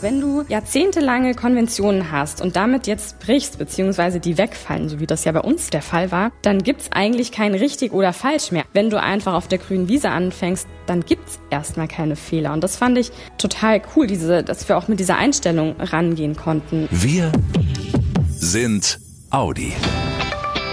Wenn du jahrzehntelange Konventionen hast und damit jetzt brichst, beziehungsweise die wegfallen, so wie das ja bei uns der Fall war, dann gibt's eigentlich kein richtig oder falsch mehr. Wenn du einfach auf der grünen Wiese anfängst, dann gibt's erstmal keine Fehler. Und das fand ich total cool, diese, dass wir auch mit dieser Einstellung rangehen konnten. Wir sind Audi.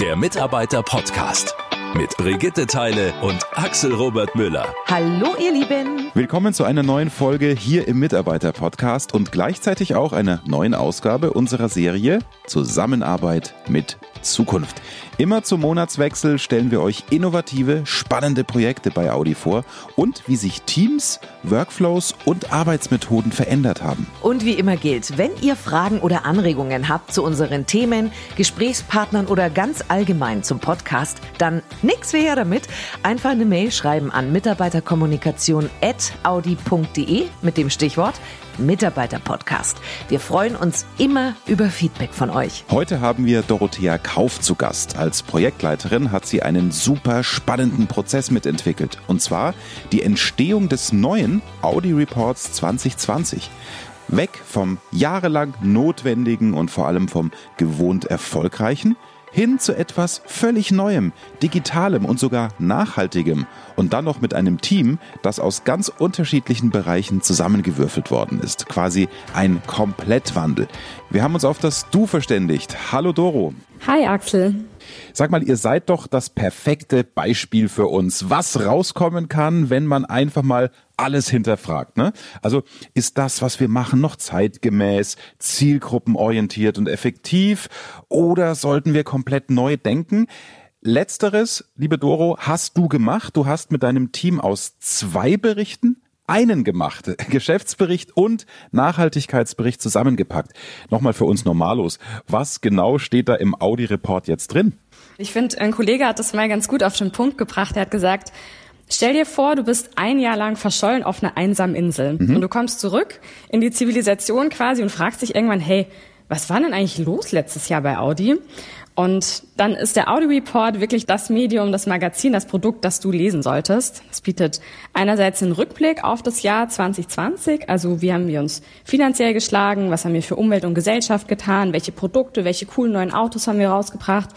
Der Mitarbeiter-Podcast mit Brigitte Teile und Axel Robert Müller. Hallo ihr Lieben. Willkommen zu einer neuen Folge hier im Mitarbeiter-Podcast und gleichzeitig auch einer neuen Ausgabe unserer Serie Zusammenarbeit mit Zukunft. Immer zum Monatswechsel stellen wir euch innovative, spannende Projekte bei Audi vor und wie sich Teams, Workflows und Arbeitsmethoden verändert haben. Und wie immer gilt, wenn ihr Fragen oder Anregungen habt zu unseren Themen, Gesprächspartnern oder ganz allgemein zum Podcast, dann nix wie her damit. Einfach eine Mail schreiben an mitarbeiterkommunikation.audi.de mit dem Stichwort Mitarbeiter-Podcast. Wir freuen uns immer über Feedback von euch. Heute haben wir Dorothea Kauf zu Gast. Als Projektleiterin hat sie einen super spannenden Prozess mitentwickelt. Und zwar die Entstehung des neuen Audi Reports 2020. Weg vom jahrelang notwendigen und vor allem vom gewohnt erfolgreichen hin zu etwas völlig Neuem, Digitalem und sogar Nachhaltigem und dann noch mit einem Team, das aus ganz unterschiedlichen Bereichen zusammengewürfelt worden ist. Quasi ein Komplettwandel. Wir haben uns auf das Du verständigt. Hallo Doro. Hi Axel. Sag mal, ihr seid doch das perfekte Beispiel für uns, was rauskommen kann, wenn man einfach mal alles hinterfragt. Ne? Also ist das, was wir machen, noch zeitgemäß, zielgruppenorientiert und effektiv oder sollten wir komplett neu denken? Letzteres, liebe Doro, hast du gemacht. Du hast mit deinem Team aus zwei Berichten einen gemacht, Geschäftsbericht und Nachhaltigkeitsbericht zusammengepackt. Nochmal für uns Normalos. Was genau steht da im Audi-Report jetzt drin? Ich finde, ein Kollege hat das mal ganz gut auf den Punkt gebracht. Er hat gesagt, Stell dir vor, du bist ein Jahr lang verschollen auf einer einsamen Insel mhm. und du kommst zurück in die Zivilisation quasi und fragst dich irgendwann, hey, was war denn eigentlich los letztes Jahr bei Audi? Und dann ist der Audi Report wirklich das Medium, das Magazin, das Produkt, das du lesen solltest. Es bietet einerseits einen Rückblick auf das Jahr 2020, also wie haben wir uns finanziell geschlagen, was haben wir für Umwelt und Gesellschaft getan, welche Produkte, welche coolen neuen Autos haben wir rausgebracht.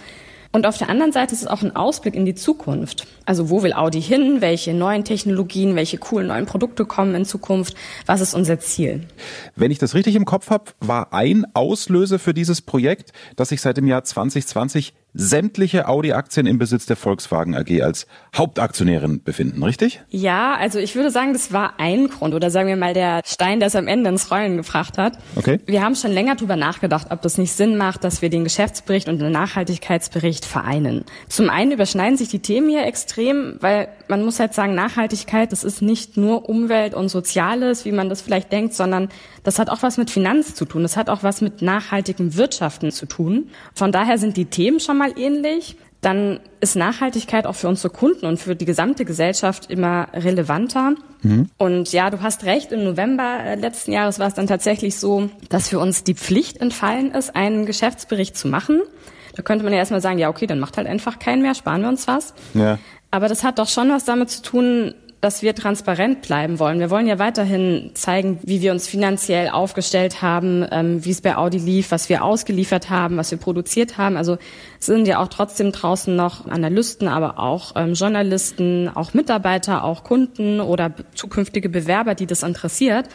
Und auf der anderen Seite ist es auch ein Ausblick in die Zukunft. Also wo will Audi hin? Welche neuen Technologien, welche coolen neuen Produkte kommen in Zukunft? Was ist unser Ziel? Wenn ich das richtig im Kopf habe, war ein Auslöser für dieses Projekt, dass sich seit dem Jahr 2020 sämtliche Audi-Aktien im Besitz der Volkswagen AG als Hauptaktionärin befinden, richtig? Ja, also ich würde sagen, das war ein Grund oder sagen wir mal der Stein, der es am Ende ins Rollen gebracht hat. Okay. Wir haben schon länger darüber nachgedacht, ob das nicht Sinn macht, dass wir den Geschäftsbericht und den Nachhaltigkeitsbericht vereinen. Zum einen überschneiden sich die Themen hier extrem, weil man muss halt sagen, Nachhaltigkeit, das ist nicht nur Umwelt und Soziales, wie man das vielleicht denkt, sondern das hat auch was mit Finanz zu tun. Das hat auch was mit nachhaltigem Wirtschaften zu tun. Von daher sind die Themen schon mal ähnlich. Dann ist Nachhaltigkeit auch für unsere Kunden und für die gesamte Gesellschaft immer relevanter. Mhm. Und ja, du hast recht, im November äh, letzten Jahres war es dann tatsächlich so, dass für uns die Pflicht entfallen ist, einen Geschäftsbericht zu machen. Da könnte man ja erstmal sagen, ja, okay, dann macht halt einfach keinen mehr, sparen wir uns was. Ja. Aber das hat doch schon was damit zu tun, dass wir transparent bleiben wollen. Wir wollen ja weiterhin zeigen, wie wir uns finanziell aufgestellt haben, ähm, wie es bei Audi lief, was wir ausgeliefert haben, was wir produziert haben. Also sind ja auch trotzdem draußen noch Analysten, aber auch ähm, Journalisten, auch Mitarbeiter, auch Kunden oder zukünftige Bewerber, die das interessiert.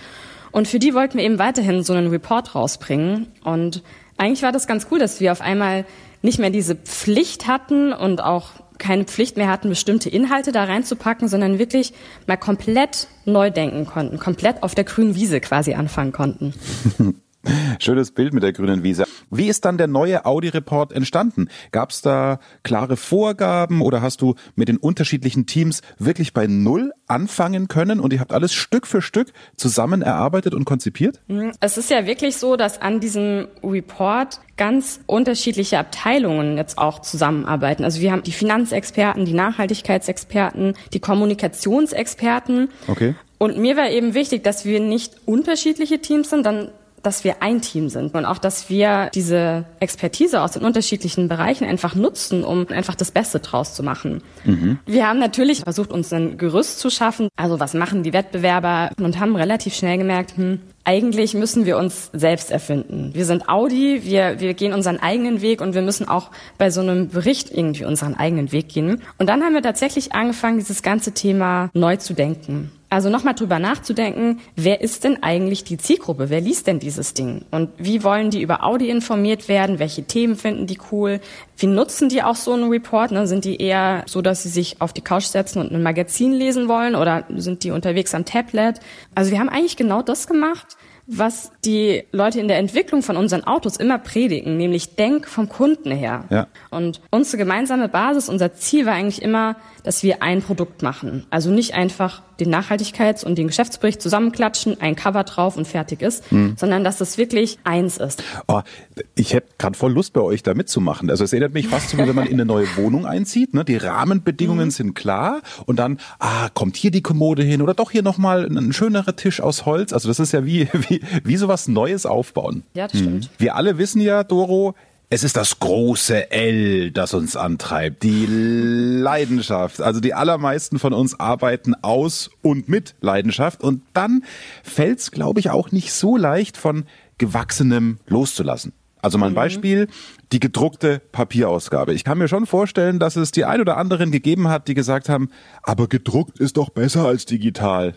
Und für die wollten wir eben weiterhin so einen Report rausbringen. Und eigentlich war das ganz cool, dass wir auf einmal nicht mehr diese Pflicht hatten und auch keine Pflicht mehr hatten, bestimmte Inhalte da reinzupacken, sondern wirklich mal komplett neu denken konnten, komplett auf der grünen Wiese quasi anfangen konnten. Schönes Bild mit der grünen Wiese. Wie ist dann der neue Audi-Report entstanden? Gab es da klare Vorgaben oder hast du mit den unterschiedlichen Teams wirklich bei Null anfangen können und ihr habt alles Stück für Stück zusammen erarbeitet und konzipiert? Mhm. Es ist ja wirklich so, dass an diesem Report ganz unterschiedliche Abteilungen jetzt auch zusammenarbeiten. Also wir haben die Finanzexperten, die Nachhaltigkeitsexperten, die Kommunikationsexperten. Okay. Und mir war eben wichtig, dass wir nicht unterschiedliche Teams sind, dann dass wir ein Team sind und auch, dass wir diese Expertise aus den unterschiedlichen Bereichen einfach nutzen, um einfach das Beste draus zu machen. Mhm. Wir haben natürlich versucht, uns ein Gerüst zu schaffen. Also was machen die Wettbewerber und haben relativ schnell gemerkt, hm, eigentlich müssen wir uns selbst erfinden. Wir sind Audi, wir, wir gehen unseren eigenen Weg und wir müssen auch bei so einem Bericht irgendwie unseren eigenen Weg gehen. Und dann haben wir tatsächlich angefangen, dieses ganze Thema neu zu denken. Also nochmal drüber nachzudenken, wer ist denn eigentlich die Zielgruppe? Wer liest denn dieses Ding? Und wie wollen die über Audi informiert werden? Welche Themen finden die cool? Wie nutzen die auch so einen Report? Ne? Sind die eher so, dass sie sich auf die Couch setzen und ein Magazin lesen wollen oder sind die unterwegs am Tablet? Also wir haben eigentlich genau das gemacht, was die Leute in der Entwicklung von unseren Autos immer predigen, nämlich denk vom Kunden her. Ja. Und unsere gemeinsame Basis, unser Ziel war eigentlich immer, dass wir ein Produkt machen. Also nicht einfach den Nachhaltigkeits- und den Geschäftsbericht zusammenklatschen, ein Cover drauf und fertig ist, mhm. sondern dass es wirklich eins ist. Oh, ich hätte gerade voll Lust bei euch da mitzumachen. Also es erinnert mich fast so, wie wenn man in eine neue Wohnung einzieht. Ne? Die Rahmenbedingungen mhm. sind klar und dann, ah, kommt hier die Kommode hin oder doch hier nochmal ein schönerer Tisch aus Holz. Also das ist ja wie, wie, wie sowas Neues aufbauen. Ja, das stimmt. Mhm. Wir alle wissen ja, Doro, es ist das große L, das uns antreibt, die Leidenschaft. Also die allermeisten von uns arbeiten aus und mit Leidenschaft und dann fällt es, glaube ich, auch nicht so leicht von Gewachsenem loszulassen. Also mein mhm. Beispiel, die gedruckte Papierausgabe. Ich kann mir schon vorstellen, dass es die ein oder anderen gegeben hat, die gesagt haben, aber gedruckt ist doch besser als digital.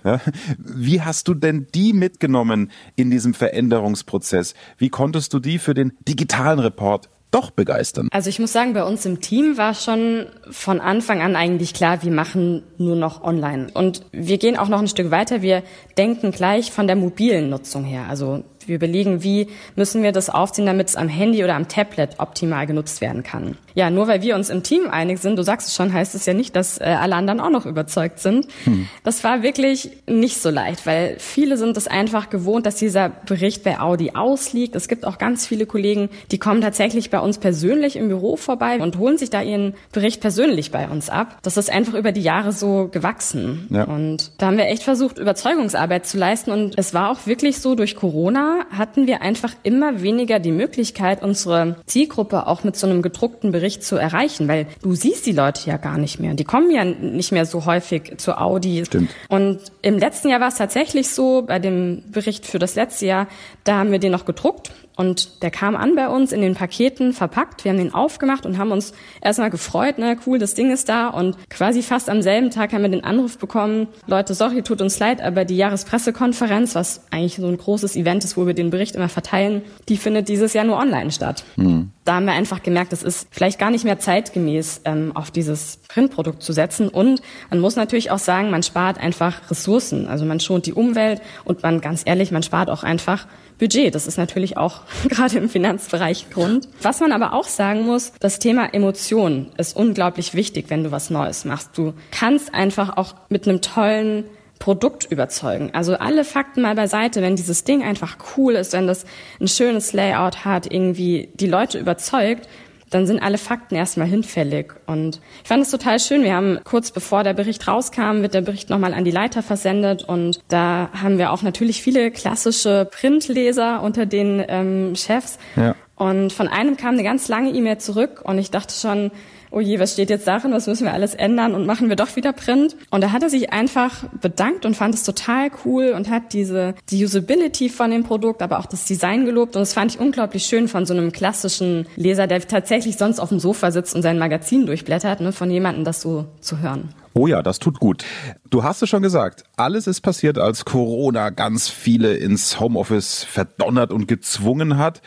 Wie hast du denn die mitgenommen in diesem Veränderungsprozess? Wie konntest du die für den digitalen Report doch begeistern? Also ich muss sagen, bei uns im Team war schon von Anfang an eigentlich klar, wir machen nur noch online. Und wir gehen auch noch ein Stück weiter. Wir denken gleich von der mobilen Nutzung her. Also wir überlegen, wie müssen wir das aufziehen, damit es am Handy oder am Tablet optimal genutzt werden kann. Ja, nur weil wir uns im Team einig sind, du sagst es schon, heißt es ja nicht, dass äh, alle anderen auch noch überzeugt sind. Hm. Das war wirklich nicht so leicht, weil viele sind es einfach gewohnt, dass dieser Bericht bei Audi ausliegt. Es gibt auch ganz viele Kollegen, die kommen tatsächlich bei uns persönlich im Büro vorbei und holen sich da ihren Bericht persönlich bei uns ab. Das ist einfach über die Jahre so gewachsen. Ja. Und da haben wir echt versucht, Überzeugungsarbeit zu leisten. Und es war auch wirklich so, durch Corona hatten wir einfach immer weniger die Möglichkeit, unsere Zielgruppe auch mit so einem gedruckten Bericht zu erreichen, weil du siehst die Leute ja gar nicht mehr. Die kommen ja nicht mehr so häufig zu Audi. Stimmt. Und im letzten Jahr war es tatsächlich so, bei dem Bericht für das letzte Jahr, da haben wir den noch gedruckt und der kam an bei uns in den Paketen verpackt. Wir haben den aufgemacht und haben uns erstmal gefreut, ne, cool, das Ding ist da. Und quasi fast am selben Tag haben wir den Anruf bekommen, Leute, sorry, tut uns leid, aber die Jahrespressekonferenz, was eigentlich so ein großes Event ist, wo wir den Bericht immer verteilen, die findet dieses Jahr nur online statt. Mhm. Da haben wir einfach gemerkt, es ist vielleicht gar nicht mehr zeitgemäß, ähm, auf dieses Printprodukt zu setzen. Und man muss natürlich auch sagen, man spart einfach Ressourcen. Also man schont die Umwelt und man, ganz ehrlich, man spart auch einfach Budget. Das ist natürlich auch gerade im Finanzbereich Grund. Was man aber auch sagen muss, das Thema Emotionen ist unglaublich wichtig, wenn du was Neues machst. Du kannst einfach auch mit einem tollen Produkt überzeugen. Also alle Fakten mal beiseite, wenn dieses Ding einfach cool ist, wenn das ein schönes Layout hat, irgendwie die Leute überzeugt, dann sind alle Fakten erstmal hinfällig. Und ich fand es total schön. Wir haben kurz bevor der Bericht rauskam, wird der Bericht nochmal an die Leiter versendet. Und da haben wir auch natürlich viele klassische Printleser unter den ähm, Chefs. Ja. Und von einem kam eine ganz lange E-Mail zurück und ich dachte schon, oh je, was steht jetzt darin, was müssen wir alles ändern und machen wir doch wieder Print. Und da hat er sich einfach bedankt und fand es total cool und hat diese die Usability von dem Produkt, aber auch das Design gelobt. Und das fand ich unglaublich schön von so einem klassischen Leser, der tatsächlich sonst auf dem Sofa sitzt und sein Magazin durchblättert, ne, von jemandem das so zu hören. Oh ja, das tut gut. Du hast es schon gesagt, alles ist passiert, als Corona ganz viele ins Homeoffice verdonnert und gezwungen hat.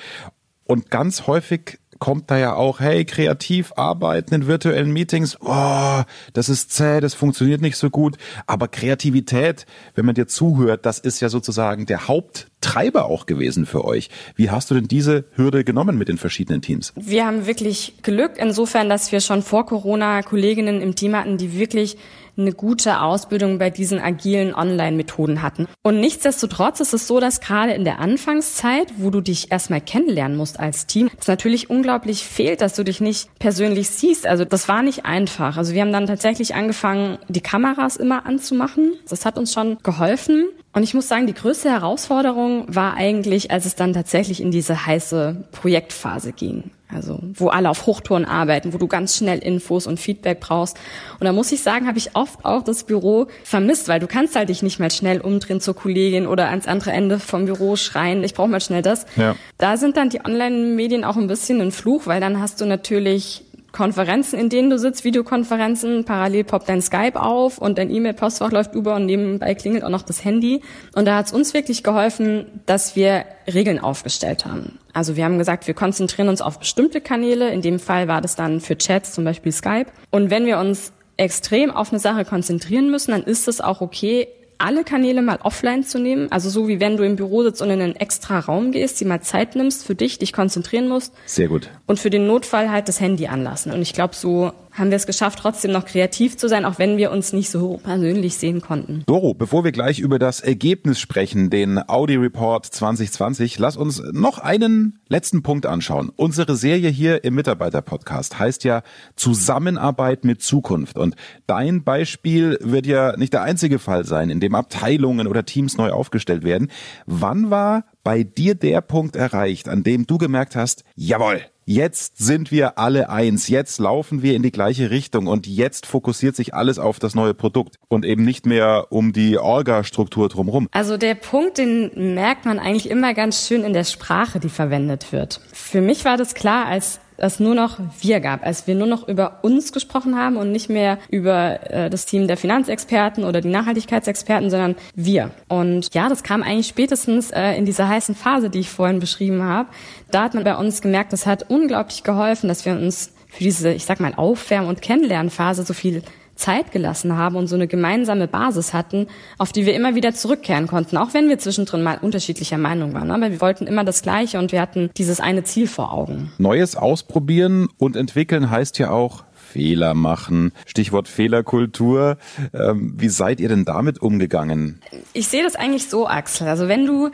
Und ganz häufig kommt da ja auch, hey, kreativ arbeiten in virtuellen Meetings, oh, das ist zäh, das funktioniert nicht so gut. Aber Kreativität, wenn man dir zuhört, das ist ja sozusagen der Haupttreiber auch gewesen für euch. Wie hast du denn diese Hürde genommen mit den verschiedenen Teams? Wir haben wirklich Glück insofern, dass wir schon vor Corona Kolleginnen im Team hatten, die wirklich eine gute Ausbildung bei diesen agilen Online-Methoden hatten. Und nichtsdestotrotz ist es so, dass gerade in der Anfangszeit, wo du dich erstmal kennenlernen musst als Team, es natürlich unglaublich fehlt, dass du dich nicht persönlich siehst. Also das war nicht einfach. Also wir haben dann tatsächlich angefangen, die Kameras immer anzumachen. Das hat uns schon geholfen. Und ich muss sagen, die größte Herausforderung war eigentlich, als es dann tatsächlich in diese heiße Projektphase ging. Also wo alle auf Hochtouren arbeiten, wo du ganz schnell Infos und Feedback brauchst. Und da muss ich sagen, habe ich oft auch das Büro vermisst, weil du kannst halt dich nicht mal schnell umdrehen zur Kollegin oder ans andere Ende vom Büro schreien, ich brauche mal schnell das. Ja. Da sind dann die Online-Medien auch ein bisschen ein Fluch, weil dann hast du natürlich Konferenzen, in denen du sitzt, Videokonferenzen, parallel poppt dein Skype auf und dein E-Mail-Postfach läuft über und nebenbei klingelt auch noch das Handy. Und da hat es uns wirklich geholfen, dass wir Regeln aufgestellt haben. Also wir haben gesagt, wir konzentrieren uns auf bestimmte Kanäle. In dem Fall war das dann für Chats, zum Beispiel Skype. Und wenn wir uns extrem auf eine Sache konzentrieren müssen, dann ist es auch okay, alle Kanäle mal offline zu nehmen. Also so wie wenn du im Büro sitzt und in einen extra Raum gehst, die mal Zeit nimmst für dich, dich konzentrieren musst. Sehr gut. Und für den Notfall halt das Handy anlassen. Und ich glaube, so haben wir es geschafft, trotzdem noch kreativ zu sein, auch wenn wir uns nicht so persönlich sehen konnten. Doro, bevor wir gleich über das Ergebnis sprechen, den Audi Report 2020, lass uns noch einen letzten Punkt anschauen. Unsere Serie hier im Mitarbeiter-Podcast heißt ja Zusammenarbeit mit Zukunft. Und dein Beispiel wird ja nicht der einzige Fall sein, in dem Abteilungen oder Teams neu aufgestellt werden. Wann war bei dir der Punkt erreicht, an dem du gemerkt hast, jawohl, Jetzt sind wir alle eins. Jetzt laufen wir in die gleiche Richtung und jetzt fokussiert sich alles auf das neue Produkt und eben nicht mehr um die Orga-Struktur drumherum. Also der Punkt, den merkt man eigentlich immer ganz schön in der Sprache, die verwendet wird. Für mich war das klar, als es nur noch wir gab, als wir nur noch über uns gesprochen haben und nicht mehr über äh, das Team der Finanzexperten oder die Nachhaltigkeitsexperten, sondern wir. Und ja, das kam eigentlich spätestens äh, in dieser heißen Phase, die ich vorhin beschrieben habe. Da hat man bei uns gemerkt, das hat unglaublich geholfen, dass wir uns für diese, ich sag mal, Aufwärm- und Kennenlernphase so viel Zeit gelassen haben und so eine gemeinsame Basis hatten, auf die wir immer wieder zurückkehren konnten, auch wenn wir zwischendrin mal unterschiedlicher Meinung waren. Aber wir wollten immer das Gleiche und wir hatten dieses eine Ziel vor Augen. Neues ausprobieren und entwickeln heißt ja auch Fehler machen. Stichwort Fehlerkultur. Ähm, wie seid ihr denn damit umgegangen? Ich sehe das eigentlich so, Axel. Also wenn du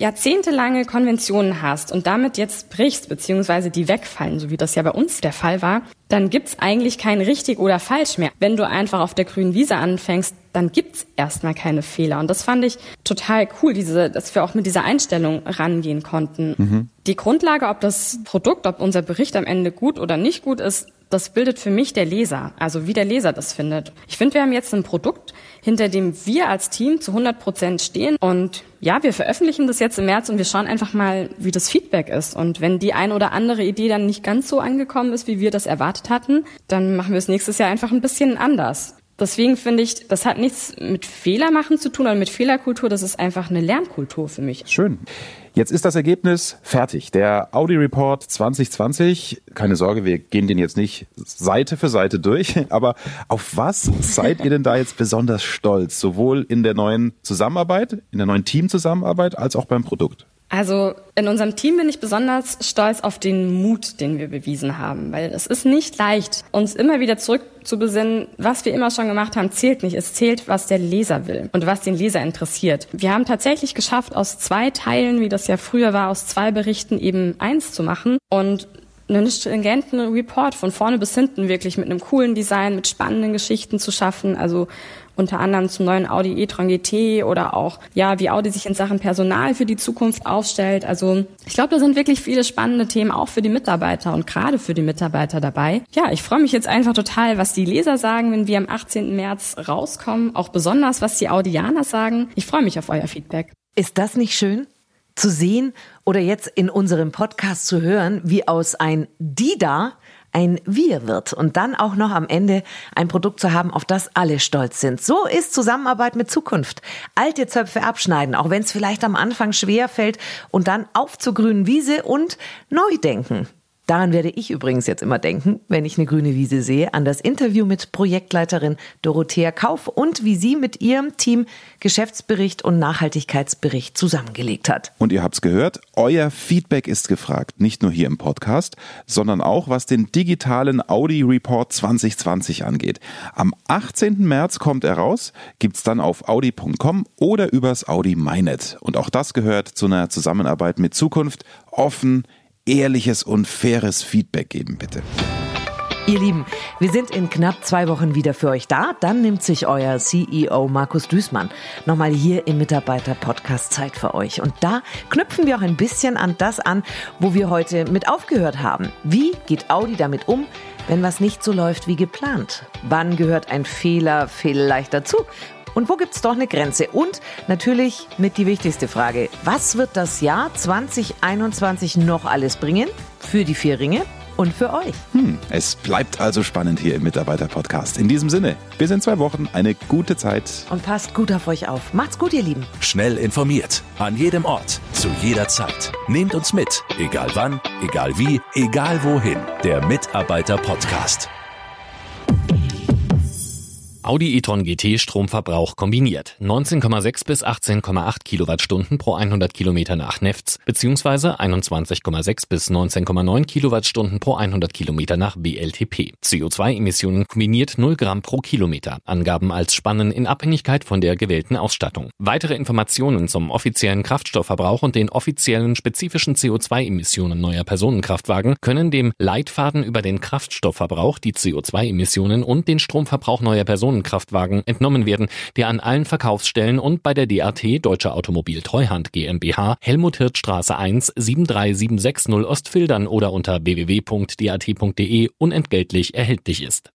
jahrzehntelange Konventionen hast und damit jetzt brichst, beziehungsweise die wegfallen, so wie das ja bei uns der Fall war, dann gibt's eigentlich kein richtig oder falsch mehr. Wenn du einfach auf der grünen Wiese anfängst, dann gibt's erstmal keine Fehler. Und das fand ich total cool, diese, dass wir auch mit dieser Einstellung rangehen konnten. Mhm. Die Grundlage, ob das Produkt, ob unser Bericht am Ende gut oder nicht gut ist, das bildet für mich der Leser, also wie der Leser das findet. Ich finde, wir haben jetzt ein Produkt, hinter dem wir als Team zu 100 Prozent stehen. Und ja, wir veröffentlichen das jetzt im März und wir schauen einfach mal, wie das Feedback ist. Und wenn die ein oder andere Idee dann nicht ganz so angekommen ist, wie wir das erwartet hatten, dann machen wir es nächstes Jahr einfach ein bisschen anders. Deswegen finde ich, das hat nichts mit Fehlermachen zu tun oder mit Fehlerkultur. Das ist einfach eine Lernkultur für mich. Schön. Jetzt ist das Ergebnis fertig. Der Audi Report 2020. Keine Sorge, wir gehen den jetzt nicht Seite für Seite durch. Aber auf was seid ihr denn da jetzt besonders stolz? Sowohl in der neuen Zusammenarbeit, in der neuen Teamzusammenarbeit, als auch beim Produkt? Also in unserem Team bin ich besonders stolz auf den Mut, den wir bewiesen haben, weil es ist nicht leicht, uns immer wieder zurückzubesinnen, was wir immer schon gemacht haben, zählt nicht. Es zählt, was der Leser will und was den Leser interessiert. Wir haben tatsächlich geschafft, aus zwei Teilen, wie das ja früher war, aus zwei Berichten eben eins zu machen und einen stringenten Report von vorne bis hinten wirklich mit einem coolen Design, mit spannenden Geschichten zu schaffen. Also unter anderem zum neuen Audi e-tron GT oder auch, ja, wie Audi sich in Sachen Personal für die Zukunft aufstellt. Also ich glaube, da sind wirklich viele spannende Themen auch für die Mitarbeiter und gerade für die Mitarbeiter dabei. Ja, ich freue mich jetzt einfach total, was die Leser sagen, wenn wir am 18. März rauskommen. Auch besonders, was die Audianer sagen. Ich freue mich auf euer Feedback. Ist das nicht schön? Zu sehen oder jetzt in unserem Podcast zu hören, wie aus ein Dida ein Wir wird und dann auch noch am Ende ein Produkt zu haben, auf das alle stolz sind. So ist Zusammenarbeit mit Zukunft. Alte Zöpfe abschneiden, auch wenn es vielleicht am Anfang schwer fällt und dann auf zur grünen Wiese und neu denken. Daran werde ich übrigens jetzt immer denken, wenn ich eine grüne Wiese sehe, an das Interview mit Projektleiterin Dorothea Kauf und wie sie mit ihrem Team Geschäftsbericht und Nachhaltigkeitsbericht zusammengelegt hat. Und ihr habt's gehört, euer Feedback ist gefragt, nicht nur hier im Podcast, sondern auch was den digitalen Audi Report 2020 angeht. Am 18. März kommt er raus, gibt's dann auf audi.com oder übers Audi MyNet. Und auch das gehört zu einer Zusammenarbeit mit Zukunft, offen, ehrliches und faires Feedback geben, bitte. Ihr Lieben, wir sind in knapp zwei Wochen wieder für euch da. Dann nimmt sich euer CEO Markus Düßmann nochmal hier im Mitarbeiter-Podcast Zeit für euch. Und da knüpfen wir auch ein bisschen an das an, wo wir heute mit aufgehört haben. Wie geht Audi damit um, wenn was nicht so läuft wie geplant? Wann gehört ein Fehler vielleicht dazu? Und wo gibt's doch eine Grenze? Und natürlich mit die wichtigste Frage. Was wird das Jahr 2021 noch alles bringen? Für die vier Ringe? Und für euch. Hm, es bleibt also spannend hier im Mitarbeiter-Podcast. In diesem Sinne, bis in zwei Wochen, eine gute Zeit. Und passt gut auf euch auf. Macht's gut, ihr Lieben. Schnell informiert, an jedem Ort, zu jeder Zeit. Nehmt uns mit, egal wann, egal wie, egal wohin. Der Mitarbeiter-Podcast. Audi e-tron GT Stromverbrauch kombiniert 19,6 bis 18,8 Kilowattstunden pro 100 Kilometer nach Nefts beziehungsweise 21,6 bis 19,9 Kilowattstunden pro 100 Kilometer nach BLTP. CO2-Emissionen kombiniert 0 Gramm pro Kilometer. Angaben als Spannen in Abhängigkeit von der gewählten Ausstattung. Weitere Informationen zum offiziellen Kraftstoffverbrauch und den offiziellen spezifischen CO2-Emissionen neuer Personenkraftwagen können dem Leitfaden über den Kraftstoffverbrauch, die CO2-Emissionen und den Stromverbrauch neuer Personen Personenkraftwagen entnommen werden, der an allen Verkaufsstellen und bei der DAT Deutsche Automobil Treuhand GmbH Helmut Hirt Straße 1 73760 Ostfildern oder unter www.dat.de unentgeltlich erhältlich ist.